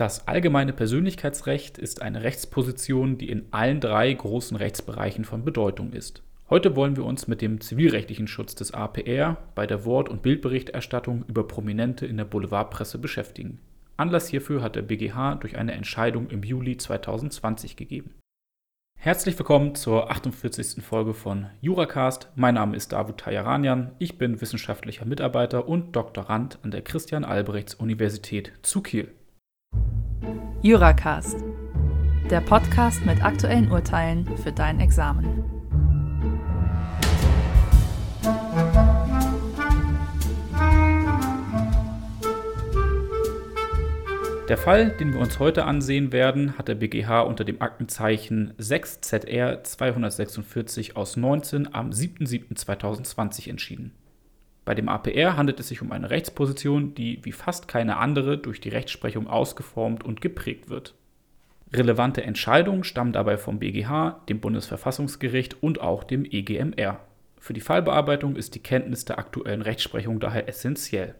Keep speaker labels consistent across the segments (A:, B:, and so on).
A: Das allgemeine Persönlichkeitsrecht ist eine Rechtsposition, die in allen drei großen Rechtsbereichen von Bedeutung ist. Heute wollen wir uns mit dem zivilrechtlichen Schutz des APR bei der Wort- und Bildberichterstattung über Prominente in der Boulevardpresse beschäftigen. Anlass hierfür hat der BGH durch eine Entscheidung im Juli 2020 gegeben. Herzlich willkommen zur 48. Folge von Juracast. Mein Name ist Davut Tajaranian. Ich bin wissenschaftlicher Mitarbeiter und Doktorand an der Christian Albrechts Universität zu Kiel.
B: Juracast, der Podcast mit aktuellen Urteilen für dein Examen.
A: Der Fall, den wir uns heute ansehen werden, hat der BGH unter dem Aktenzeichen 6ZR 246 aus 19 am 7.7.2020 entschieden. Bei dem APR handelt es sich um eine Rechtsposition, die wie fast keine andere durch die Rechtsprechung ausgeformt und geprägt wird. Relevante Entscheidungen stammen dabei vom BGH, dem Bundesverfassungsgericht und auch dem EGMR. Für die Fallbearbeitung ist die Kenntnis der aktuellen Rechtsprechung daher essentiell.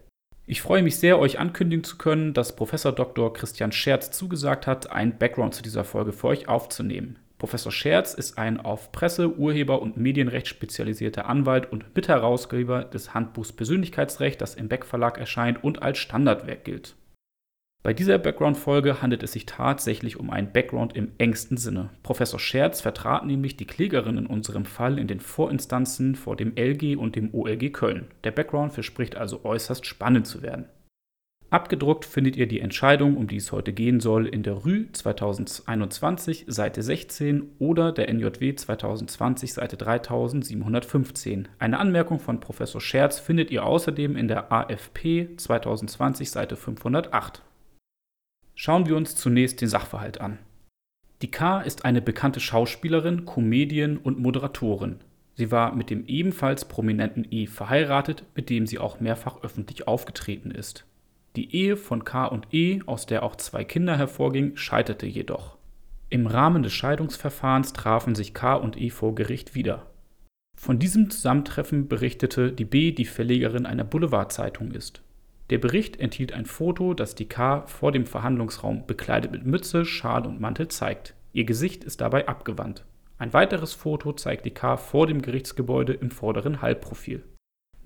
A: Ich freue mich sehr, euch ankündigen zu können, dass Professor Dr. Christian Scherz zugesagt hat, einen Background zu dieser Folge für euch aufzunehmen. Professor Scherz ist ein auf Presse-, Urheber- und Medienrecht spezialisierter Anwalt und Mitherausgeber des Handbuchs Persönlichkeitsrecht, das im Beck Verlag erscheint und als Standardwerk gilt. Bei dieser Background-Folge handelt es sich tatsächlich um einen Background im engsten Sinne. Professor Scherz vertrat nämlich die Klägerin in unserem Fall in den Vorinstanzen vor dem LG und dem OLG Köln. Der Background verspricht also äußerst spannend zu werden. Abgedruckt findet ihr die Entscheidung, um die es heute gehen soll, in der Rü 2021 Seite 16 oder der NJW 2020 Seite 3715. Eine Anmerkung von Professor Scherz findet ihr außerdem in der AFP 2020 Seite 508. Schauen wir uns zunächst den Sachverhalt an. Die K ist eine bekannte Schauspielerin, Comedian und Moderatorin. Sie war mit dem ebenfalls prominenten E verheiratet, mit dem sie auch mehrfach öffentlich aufgetreten ist. Die Ehe von K und E, aus der auch zwei Kinder hervorgingen, scheiterte jedoch. Im Rahmen des Scheidungsverfahrens trafen sich K und E vor Gericht wieder. Von diesem Zusammentreffen berichtete die B, die Verlegerin einer Boulevardzeitung ist. Der Bericht enthielt ein Foto, das die K vor dem Verhandlungsraum bekleidet mit Mütze, Schal und Mantel zeigt. Ihr Gesicht ist dabei abgewandt. Ein weiteres Foto zeigt die K vor dem Gerichtsgebäude im vorderen Halbprofil.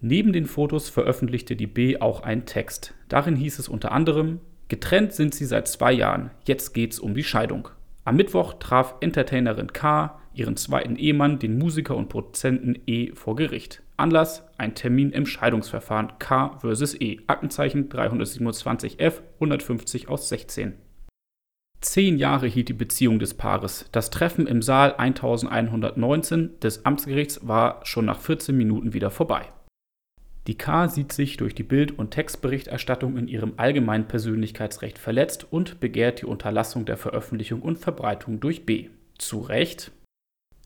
A: Neben den Fotos veröffentlichte die B auch einen Text. Darin hieß es unter anderem: Getrennt sind sie seit zwei Jahren, jetzt geht's um die Scheidung. Am Mittwoch traf Entertainerin K ihren zweiten Ehemann, den Musiker und Produzenten E, vor Gericht. Anlass: ein Termin im Scheidungsverfahren K vs. E, Aktenzeichen 327F 150 aus 16. Zehn Jahre hielt die Beziehung des Paares. Das Treffen im Saal 1119 des Amtsgerichts war schon nach 14 Minuten wieder vorbei. Die K sieht sich durch die Bild- und Textberichterstattung in ihrem allgemeinen Persönlichkeitsrecht verletzt und begehrt die Unterlassung der Veröffentlichung und Verbreitung durch B. Zu Recht.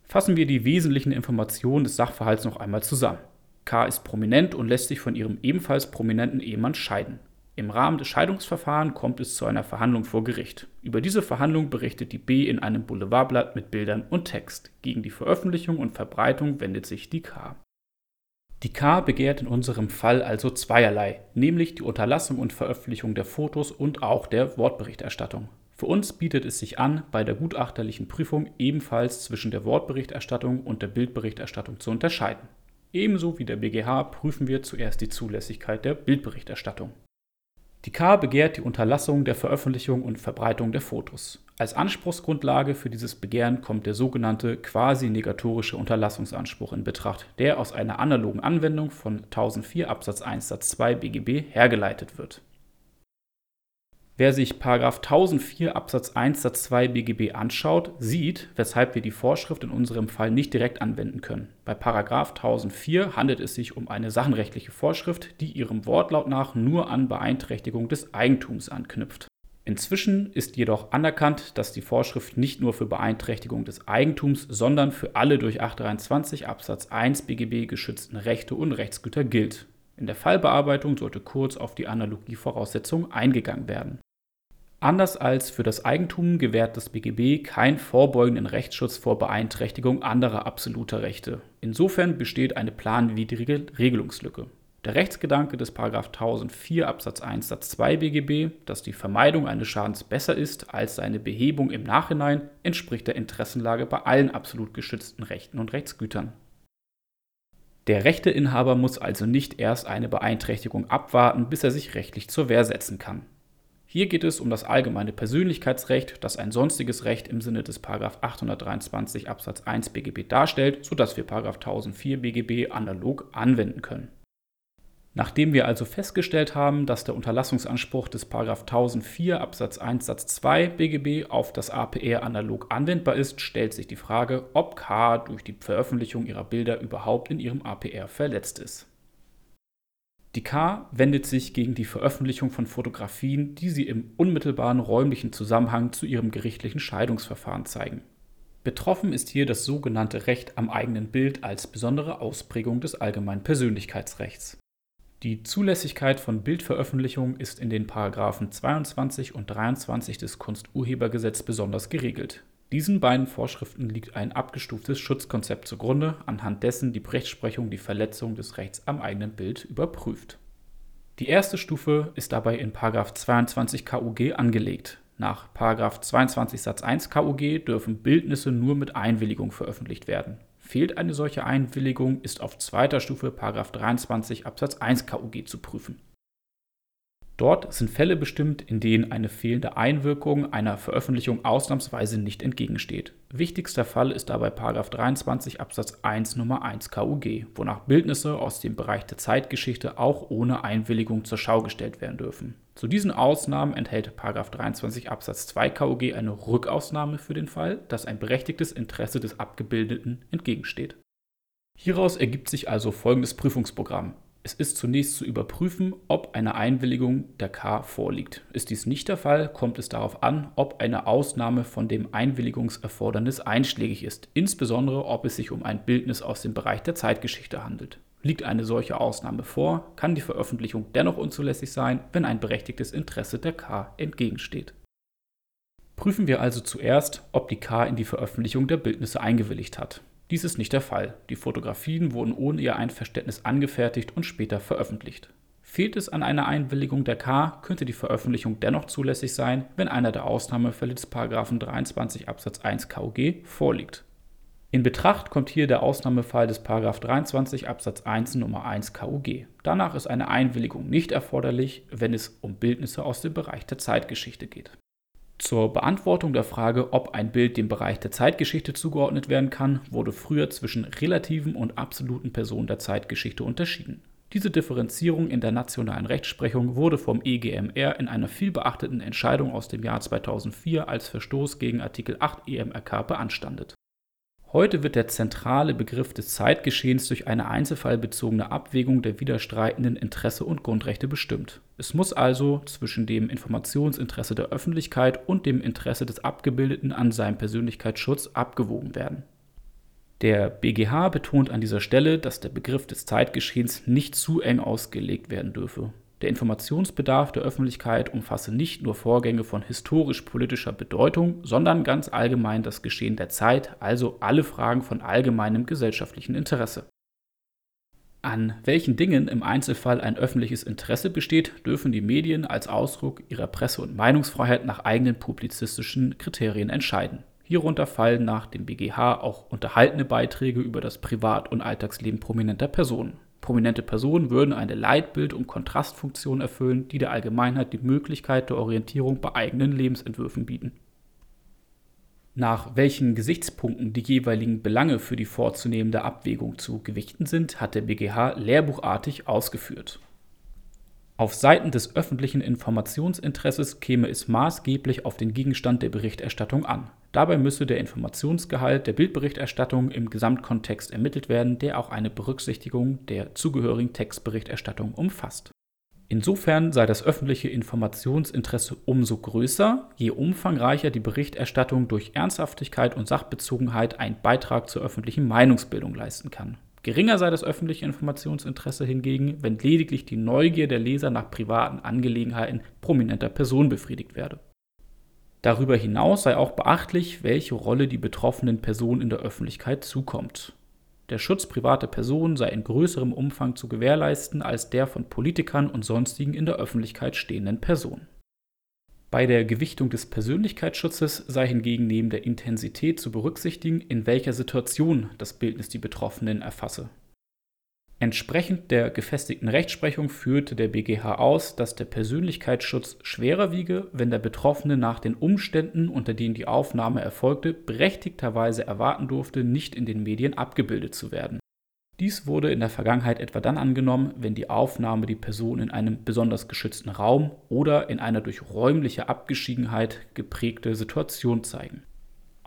A: Fassen wir die wesentlichen Informationen des Sachverhalts noch einmal zusammen. K ist prominent und lässt sich von ihrem ebenfalls prominenten Ehemann scheiden. Im Rahmen des Scheidungsverfahrens kommt es zu einer Verhandlung vor Gericht. Über diese Verhandlung berichtet die B in einem Boulevardblatt mit Bildern und Text. Gegen die Veröffentlichung und Verbreitung wendet sich die K. Die K begehrt in unserem Fall also zweierlei, nämlich die Unterlassung und Veröffentlichung der Fotos und auch der Wortberichterstattung. Für uns bietet es sich an, bei der gutachterlichen Prüfung ebenfalls zwischen der Wortberichterstattung und der Bildberichterstattung zu unterscheiden. Ebenso wie der BGH prüfen wir zuerst die Zulässigkeit der Bildberichterstattung. Die K begehrt die Unterlassung der Veröffentlichung und Verbreitung der Fotos. Als Anspruchsgrundlage für dieses Begehren kommt der sogenannte quasi-negatorische Unterlassungsanspruch in Betracht, der aus einer analogen Anwendung von 1004 Absatz 1 Satz 2 BGB hergeleitet wird Wer sich 1004 Absatz 1 Satz 2 BGB anschaut, sieht, weshalb wir die Vorschrift in unserem Fall nicht direkt anwenden können. Bei 1004 handelt es sich um eine sachenrechtliche Vorschrift, die ihrem Wortlaut nach nur an Beeinträchtigung des Eigentums anknüpft. Inzwischen ist jedoch anerkannt, dass die Vorschrift nicht nur für Beeinträchtigung des Eigentums, sondern für alle durch 823 Absatz 1 BGB geschützten Rechte und Rechtsgüter gilt. In der Fallbearbeitung sollte kurz auf die Analogievoraussetzung eingegangen werden. Anders als für das Eigentum gewährt das BGB keinen vorbeugenden Rechtsschutz vor Beeinträchtigung anderer absoluter Rechte. Insofern besteht eine planwidrige Regelungslücke. Der Rechtsgedanke des 1004 Absatz 1 Satz 2 BGB, dass die Vermeidung eines Schadens besser ist als seine Behebung im Nachhinein, entspricht der Interessenlage bei allen absolut geschützten Rechten und Rechtsgütern. Der Rechteinhaber muss also nicht erst eine Beeinträchtigung abwarten, bis er sich rechtlich zur Wehr setzen kann. Hier geht es um das allgemeine Persönlichkeitsrecht, das ein sonstiges Recht im Sinne des 823 Absatz 1 BGB darstellt, sodass wir 1004 BGB analog anwenden können. Nachdem wir also festgestellt haben, dass der Unterlassungsanspruch des 1004 Absatz 1 Satz 2 BGB auf das APR analog anwendbar ist, stellt sich die Frage, ob K durch die Veröffentlichung ihrer Bilder überhaupt in ihrem APR verletzt ist. Die K wendet sich gegen die Veröffentlichung von Fotografien, die sie im unmittelbaren räumlichen Zusammenhang zu ihrem gerichtlichen Scheidungsverfahren zeigen. Betroffen ist hier das sogenannte Recht am eigenen Bild als besondere Ausprägung des allgemeinen Persönlichkeitsrechts. Die Zulässigkeit von Bildveröffentlichungen ist in den Paragraphen 22 und 23 des Kunsturhebergesetz besonders geregelt. Diesen beiden Vorschriften liegt ein abgestuftes Schutzkonzept zugrunde, anhand dessen die Rechtsprechung die Verletzung des Rechts am eigenen Bild überprüft. Die erste Stufe ist dabei in 22 KUG angelegt. Nach 22 Satz 1 KUG dürfen Bildnisse nur mit Einwilligung veröffentlicht werden. Fehlt eine solche Einwilligung, ist auf zweiter Stufe 23 Absatz 1 KUG zu prüfen. Dort sind Fälle bestimmt, in denen eine fehlende Einwirkung einer Veröffentlichung ausnahmsweise nicht entgegensteht. Wichtigster Fall ist dabei 23 Absatz 1 Nummer 1 KUG, wonach Bildnisse aus dem Bereich der Zeitgeschichte auch ohne Einwilligung zur Schau gestellt werden dürfen. Zu diesen Ausnahmen enthält 23 Absatz 2 KUG eine Rückausnahme für den Fall, dass ein berechtigtes Interesse des Abgebildeten entgegensteht. Hieraus ergibt sich also folgendes Prüfungsprogramm. Es ist zunächst zu überprüfen, ob eine Einwilligung der K vorliegt. Ist dies nicht der Fall, kommt es darauf an, ob eine Ausnahme von dem Einwilligungserfordernis einschlägig ist, insbesondere ob es sich um ein Bildnis aus dem Bereich der Zeitgeschichte handelt. Liegt eine solche Ausnahme vor, kann die Veröffentlichung dennoch unzulässig sein, wenn ein berechtigtes Interesse der K entgegensteht. Prüfen wir also zuerst, ob die K in die Veröffentlichung der Bildnisse eingewilligt hat. Dies ist nicht der Fall. Die Fotografien wurden ohne ihr Einverständnis angefertigt und später veröffentlicht. Fehlt es an einer Einwilligung der K, könnte die Veröffentlichung dennoch zulässig sein, wenn einer der Ausnahmefälle des 23 Absatz 1 KUG vorliegt. In Betracht kommt hier der Ausnahmefall des 23 Absatz 1 Nummer 1 KUG. Danach ist eine Einwilligung nicht erforderlich, wenn es um Bildnisse aus dem Bereich der Zeitgeschichte geht. Zur Beantwortung der Frage, ob ein Bild dem Bereich der Zeitgeschichte zugeordnet werden kann, wurde früher zwischen relativen und absoluten Personen der Zeitgeschichte unterschieden. Diese Differenzierung in der nationalen Rechtsprechung wurde vom EGMR in einer vielbeachteten Entscheidung aus dem Jahr 2004 als Verstoß gegen Artikel 8 EMRK beanstandet Heute wird der zentrale Begriff des Zeitgeschehens durch eine einzelfallbezogene Abwägung der widerstreitenden Interesse und Grundrechte bestimmt. Es muss also zwischen dem Informationsinteresse der Öffentlichkeit und dem Interesse des Abgebildeten an seinem Persönlichkeitsschutz abgewogen werden. Der BGH betont an dieser Stelle, dass der Begriff des Zeitgeschehens nicht zu eng ausgelegt werden dürfe. Der Informationsbedarf der Öffentlichkeit umfasse nicht nur Vorgänge von historisch-politischer Bedeutung, sondern ganz allgemein das Geschehen der Zeit, also alle Fragen von allgemeinem gesellschaftlichen Interesse. An welchen Dingen im Einzelfall ein öffentliches Interesse besteht, dürfen die Medien als Ausdruck ihrer Presse- und Meinungsfreiheit nach eigenen publizistischen Kriterien entscheiden. Hierunter fallen nach dem BGH auch unterhaltene Beiträge über das Privat- und Alltagsleben prominenter Personen. Prominente Personen würden eine Leitbild- und Kontrastfunktion erfüllen, die der Allgemeinheit die Möglichkeit der Orientierung bei eigenen Lebensentwürfen bieten. Nach welchen Gesichtspunkten die jeweiligen Belange für die vorzunehmende Abwägung zu gewichten sind, hat der BGH lehrbuchartig ausgeführt. Auf Seiten des öffentlichen Informationsinteresses käme es maßgeblich auf den Gegenstand der Berichterstattung an. Dabei müsse der Informationsgehalt der Bildberichterstattung im Gesamtkontext ermittelt werden, der auch eine Berücksichtigung der zugehörigen Textberichterstattung umfasst. Insofern sei das öffentliche Informationsinteresse umso größer, je umfangreicher die Berichterstattung durch Ernsthaftigkeit und Sachbezogenheit einen Beitrag zur öffentlichen Meinungsbildung leisten kann. Geringer sei das öffentliche Informationsinteresse hingegen, wenn lediglich die Neugier der Leser nach privaten Angelegenheiten prominenter Personen befriedigt werde. Darüber hinaus sei auch beachtlich, welche Rolle die betroffenen Personen in der Öffentlichkeit zukommt. Der Schutz privater Personen sei in größerem Umfang zu gewährleisten als der von Politikern und sonstigen in der Öffentlichkeit stehenden Personen. Bei der Gewichtung des Persönlichkeitsschutzes sei hingegen neben der Intensität zu berücksichtigen, in welcher Situation das Bildnis die Betroffenen erfasse. Entsprechend der gefestigten Rechtsprechung führte der BGH aus, dass der Persönlichkeitsschutz schwerer wiege, wenn der Betroffene nach den Umständen, unter denen die Aufnahme erfolgte, berechtigterweise erwarten durfte, nicht in den Medien abgebildet zu werden. Dies wurde in der Vergangenheit etwa dann angenommen, wenn die Aufnahme die Person in einem besonders geschützten Raum oder in einer durch räumliche Abgeschiedenheit geprägte Situation zeigen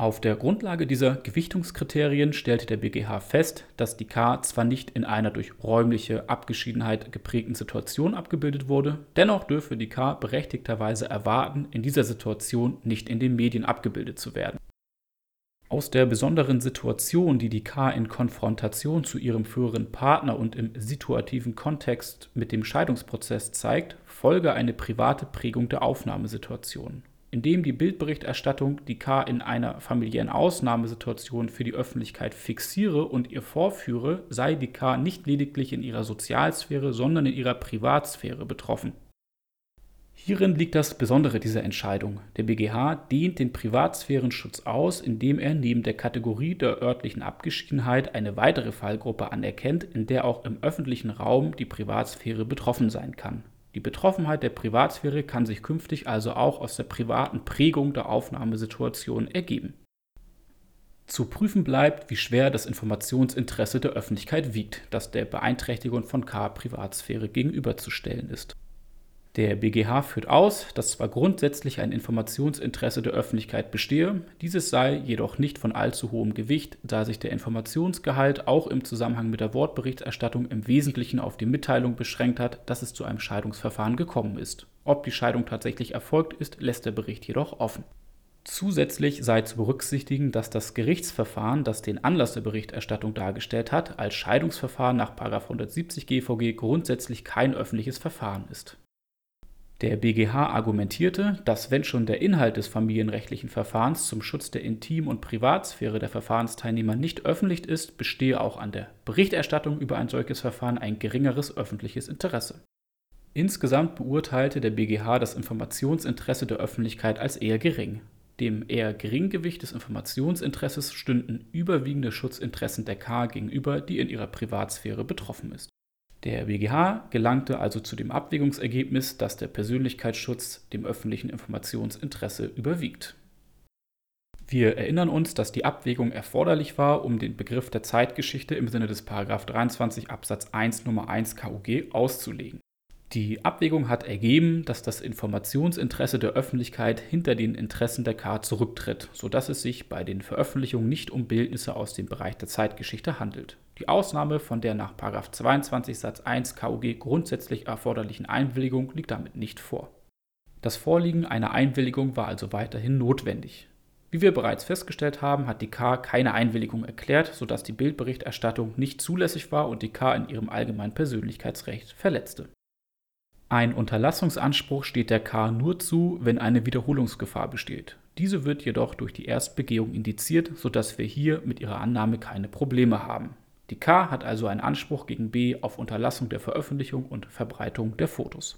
A: auf der Grundlage dieser Gewichtungskriterien stellte der BGH fest, dass die K zwar nicht in einer durch räumliche Abgeschiedenheit geprägten Situation abgebildet wurde, dennoch dürfe die K berechtigterweise erwarten, in dieser Situation nicht in den Medien abgebildet zu werden. Aus der besonderen Situation, die die K in Konfrontation zu ihrem früheren Partner und im situativen Kontext mit dem Scheidungsprozess zeigt, folge eine private Prägung der Aufnahmesituation indem die Bildberichterstattung die K in einer familiären Ausnahmesituation für die Öffentlichkeit fixiere und ihr vorführe, sei die K nicht lediglich in ihrer Sozialsphäre, sondern in ihrer Privatsphäre betroffen. Hierin liegt das Besondere dieser Entscheidung. Der BGH dehnt den Privatsphärenschutz aus, indem er neben der Kategorie der örtlichen Abgeschiedenheit eine weitere Fallgruppe anerkennt, in der auch im öffentlichen Raum die Privatsphäre betroffen sein kann. Die Betroffenheit der Privatsphäre kann sich künftig also auch aus der privaten Prägung der Aufnahmesituation ergeben. Zu prüfen bleibt, wie schwer das Informationsinteresse der Öffentlichkeit wiegt, das der Beeinträchtigung von K Privatsphäre gegenüberzustellen ist. Der BGH führt aus, dass zwar grundsätzlich ein Informationsinteresse der Öffentlichkeit bestehe, dieses sei jedoch nicht von allzu hohem Gewicht, da sich der Informationsgehalt auch im Zusammenhang mit der Wortberichterstattung im Wesentlichen auf die Mitteilung beschränkt hat, dass es zu einem Scheidungsverfahren gekommen ist. Ob die Scheidung tatsächlich erfolgt ist, lässt der Bericht jedoch offen. Zusätzlich sei zu berücksichtigen, dass das Gerichtsverfahren, das den Anlass der Berichterstattung dargestellt hat, als Scheidungsverfahren nach 170 GVG grundsätzlich kein öffentliches Verfahren ist. Der BGH argumentierte, dass wenn schon der Inhalt des familienrechtlichen Verfahrens zum Schutz der Intim- und Privatsphäre der Verfahrensteilnehmer nicht öffentlich ist, bestehe auch an der Berichterstattung über ein solches Verfahren ein geringeres öffentliches Interesse. Insgesamt beurteilte der BGH das Informationsinteresse der Öffentlichkeit als eher gering. Dem eher Geringgewicht des Informationsinteresses stünden überwiegende Schutzinteressen der K gegenüber, die in ihrer Privatsphäre betroffen ist. Der BGH gelangte also zu dem Abwägungsergebnis, dass der Persönlichkeitsschutz dem öffentlichen Informationsinteresse überwiegt. Wir erinnern uns, dass die Abwägung erforderlich war, um den Begriff der Zeitgeschichte im Sinne des 23 Absatz 1 Nummer 1 KUG auszulegen. Die Abwägung hat ergeben, dass das Informationsinteresse der Öffentlichkeit hinter den Interessen der K zurücktritt, sodass es sich bei den Veröffentlichungen nicht um Bildnisse aus dem Bereich der Zeitgeschichte handelt. Die Ausnahme von der nach 22 Satz 1 KUG grundsätzlich erforderlichen Einwilligung liegt damit nicht vor. Das Vorliegen einer Einwilligung war also weiterhin notwendig. Wie wir bereits festgestellt haben, hat die K keine Einwilligung erklärt, sodass die Bildberichterstattung nicht zulässig war und die K in ihrem allgemeinen Persönlichkeitsrecht verletzte. Ein Unterlassungsanspruch steht der K nur zu, wenn eine Wiederholungsgefahr besteht. Diese wird jedoch durch die Erstbegehung indiziert, sodass wir hier mit ihrer Annahme keine Probleme haben. Die K hat also einen Anspruch gegen B auf Unterlassung der Veröffentlichung und Verbreitung der Fotos.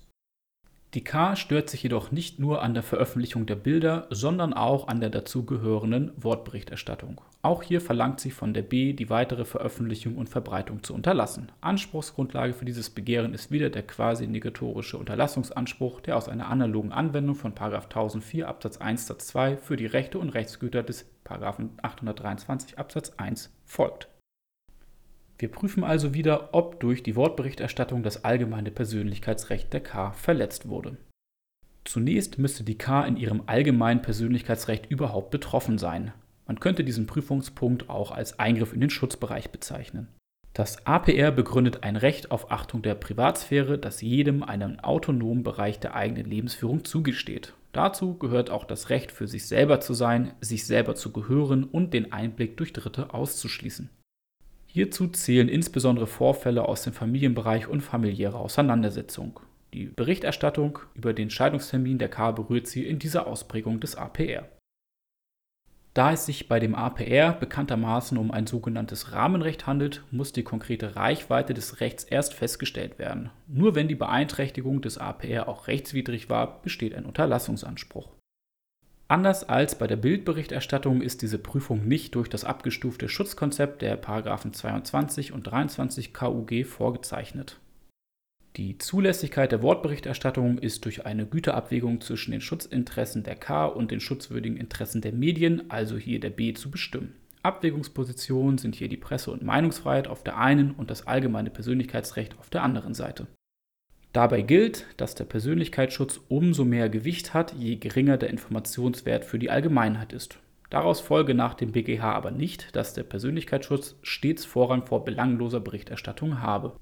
A: Die K stört sich jedoch nicht nur an der Veröffentlichung der Bilder, sondern auch an der dazugehörenden Wortberichterstattung. Auch hier verlangt sie von der B, die weitere Veröffentlichung und Verbreitung zu unterlassen. Anspruchsgrundlage für dieses Begehren ist wieder der quasi negatorische Unterlassungsanspruch, der aus einer analogen Anwendung von 1004 Absatz 1 Satz 2 für die Rechte und Rechtsgüter des 823 Absatz 1 folgt. Wir prüfen also wieder, ob durch die Wortberichterstattung das allgemeine Persönlichkeitsrecht der K verletzt wurde. Zunächst müsste die K in ihrem allgemeinen Persönlichkeitsrecht überhaupt betroffen sein. Man könnte diesen Prüfungspunkt auch als Eingriff in den Schutzbereich bezeichnen. Das APR begründet ein Recht auf Achtung der Privatsphäre, das jedem einen autonomen Bereich der eigenen Lebensführung zugesteht. Dazu gehört auch das Recht, für sich selber zu sein, sich selber zu gehören und den Einblick durch Dritte auszuschließen. Hierzu zählen insbesondere Vorfälle aus dem Familienbereich und familiäre Auseinandersetzung. Die Berichterstattung über den Scheidungstermin der K berührt sie in dieser Ausprägung des APR. Da es sich bei dem APR bekanntermaßen um ein sogenanntes Rahmenrecht handelt, muss die konkrete Reichweite des Rechts erst festgestellt werden. Nur wenn die Beeinträchtigung des APR auch rechtswidrig war, besteht ein Unterlassungsanspruch. Anders als bei der Bildberichterstattung ist diese Prüfung nicht durch das abgestufte Schutzkonzept der 22 und 23 KUG vorgezeichnet. Die Zulässigkeit der Wortberichterstattung ist durch eine Güterabwägung zwischen den Schutzinteressen der K und den schutzwürdigen Interessen der Medien, also hier der B, zu bestimmen. Abwägungspositionen sind hier die Presse- und Meinungsfreiheit auf der einen und das allgemeine Persönlichkeitsrecht auf der anderen Seite. Dabei gilt, dass der Persönlichkeitsschutz umso mehr Gewicht hat, je geringer der Informationswert für die Allgemeinheit ist. Daraus folge nach dem BGH aber nicht, dass der Persönlichkeitsschutz stets Vorrang vor belangloser Berichterstattung habe.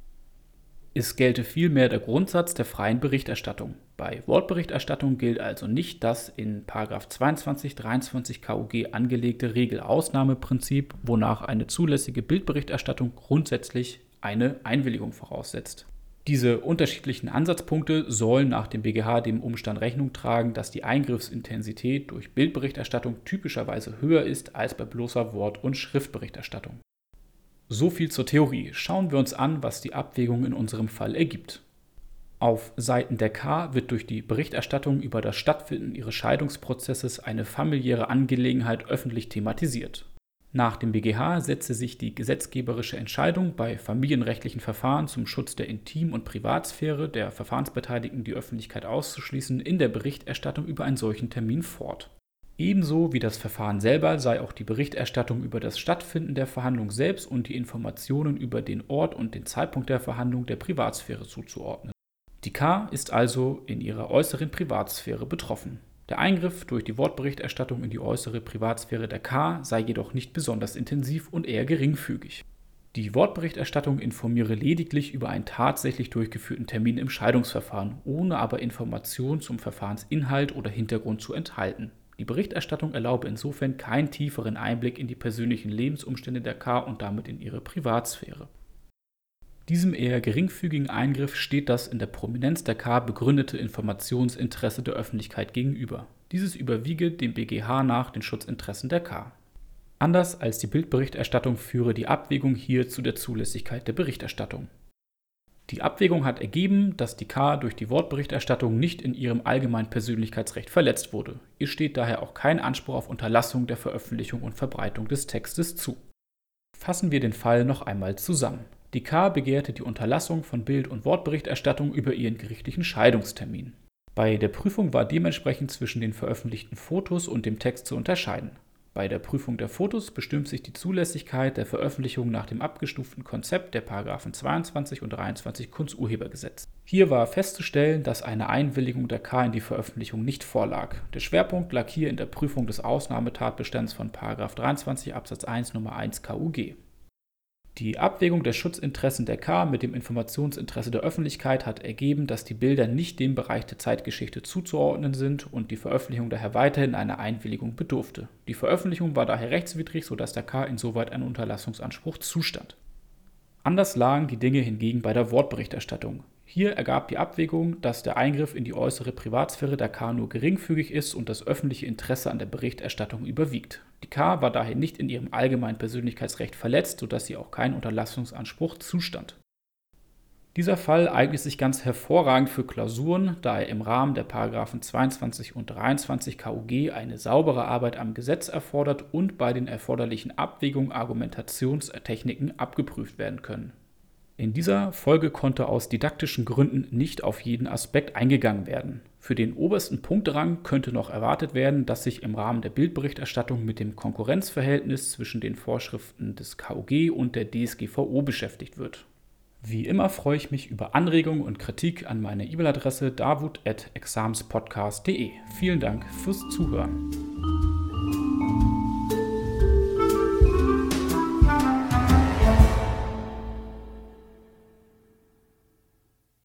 A: Es gelte vielmehr der Grundsatz der freien Berichterstattung. Bei Wortberichterstattung gilt also nicht das in 22, 23 KUG angelegte Regelausnahmeprinzip, wonach eine zulässige Bildberichterstattung grundsätzlich eine Einwilligung voraussetzt. Diese unterschiedlichen Ansatzpunkte sollen nach dem BGH dem Umstand Rechnung tragen, dass die Eingriffsintensität durch Bildberichterstattung typischerweise höher ist als bei bloßer Wort- und Schriftberichterstattung. So viel zur Theorie. Schauen wir uns an, was die Abwägung in unserem Fall ergibt. Auf Seiten der K wird durch die Berichterstattung über das Stattfinden ihres Scheidungsprozesses eine familiäre Angelegenheit öffentlich thematisiert. Nach dem BGH setze sich die gesetzgeberische Entscheidung bei familienrechtlichen Verfahren zum Schutz der Intim- und Privatsphäre der Verfahrensbeteiligten, die Öffentlichkeit auszuschließen, in der Berichterstattung über einen solchen Termin fort. Ebenso wie das Verfahren selber sei auch die Berichterstattung über das Stattfinden der Verhandlung selbst und die Informationen über den Ort und den Zeitpunkt der Verhandlung der Privatsphäre zuzuordnen. Die K ist also in ihrer äußeren Privatsphäre betroffen. Der Eingriff durch die Wortberichterstattung in die äußere Privatsphäre der K sei jedoch nicht besonders intensiv und eher geringfügig. Die Wortberichterstattung informiere lediglich über einen tatsächlich durchgeführten Termin im Scheidungsverfahren, ohne aber Informationen zum Verfahrensinhalt oder Hintergrund zu enthalten. Die Berichterstattung erlaube insofern keinen tieferen Einblick in die persönlichen Lebensumstände der K und damit in ihre Privatsphäre. Diesem eher geringfügigen Eingriff steht das in der Prominenz der K begründete Informationsinteresse der Öffentlichkeit gegenüber. Dieses überwiege dem BGH nach den Schutzinteressen der K. Anders als die Bildberichterstattung führe die Abwägung hier zu der Zulässigkeit der Berichterstattung. Die Abwägung hat ergeben, dass die K durch die Wortberichterstattung nicht in ihrem allgemeinen Persönlichkeitsrecht verletzt wurde. Ihr steht daher auch kein Anspruch auf Unterlassung der Veröffentlichung und Verbreitung des Textes zu. Fassen wir den Fall noch einmal zusammen. Die K begehrte die Unterlassung von Bild- und Wortberichterstattung über ihren gerichtlichen Scheidungstermin. Bei der Prüfung war dementsprechend zwischen den veröffentlichten Fotos und dem Text zu unterscheiden. Bei der Prüfung der Fotos bestimmt sich die Zulässigkeit der Veröffentlichung nach dem abgestuften Konzept der § 22 und 23 Kunsturhebergesetz. Hier war festzustellen, dass eine Einwilligung der K in die Veröffentlichung nicht vorlag. Der Schwerpunkt lag hier in der Prüfung des Ausnahmetatbestands von § 23 Absatz 1 Nr. 1 KUG. Die Abwägung der Schutzinteressen der K mit dem Informationsinteresse der Öffentlichkeit hat ergeben, dass die Bilder nicht dem Bereich der Zeitgeschichte zuzuordnen sind und die Veröffentlichung daher weiterhin einer Einwilligung bedurfte. Die Veröffentlichung war daher rechtswidrig, sodass der K insoweit ein Unterlassungsanspruch zustand. Anders lagen die Dinge hingegen bei der Wortberichterstattung. Hier ergab die Abwägung, dass der Eingriff in die äußere Privatsphäre der K nur geringfügig ist und das öffentliche Interesse an der Berichterstattung überwiegt. Die K war daher nicht in ihrem allgemeinen Persönlichkeitsrecht verletzt, sodass sie auch keinen Unterlassungsanspruch zustand. Dieser Fall eignet sich ganz hervorragend für Klausuren, da er im Rahmen der Paragraphen 22 und 23 KUG eine saubere Arbeit am Gesetz erfordert und bei den erforderlichen Abwägungen Argumentationstechniken abgeprüft werden können. In dieser Folge konnte aus didaktischen Gründen nicht auf jeden Aspekt eingegangen werden. Für den obersten Punkterang könnte noch erwartet werden, dass sich im Rahmen der Bildberichterstattung mit dem Konkurrenzverhältnis zwischen den Vorschriften des KUG und der DSGVO beschäftigt wird. Wie immer freue ich mich über Anregungen und Kritik an meine E-Mail-Adresse davut.examspodcast.de. Vielen Dank fürs Zuhören.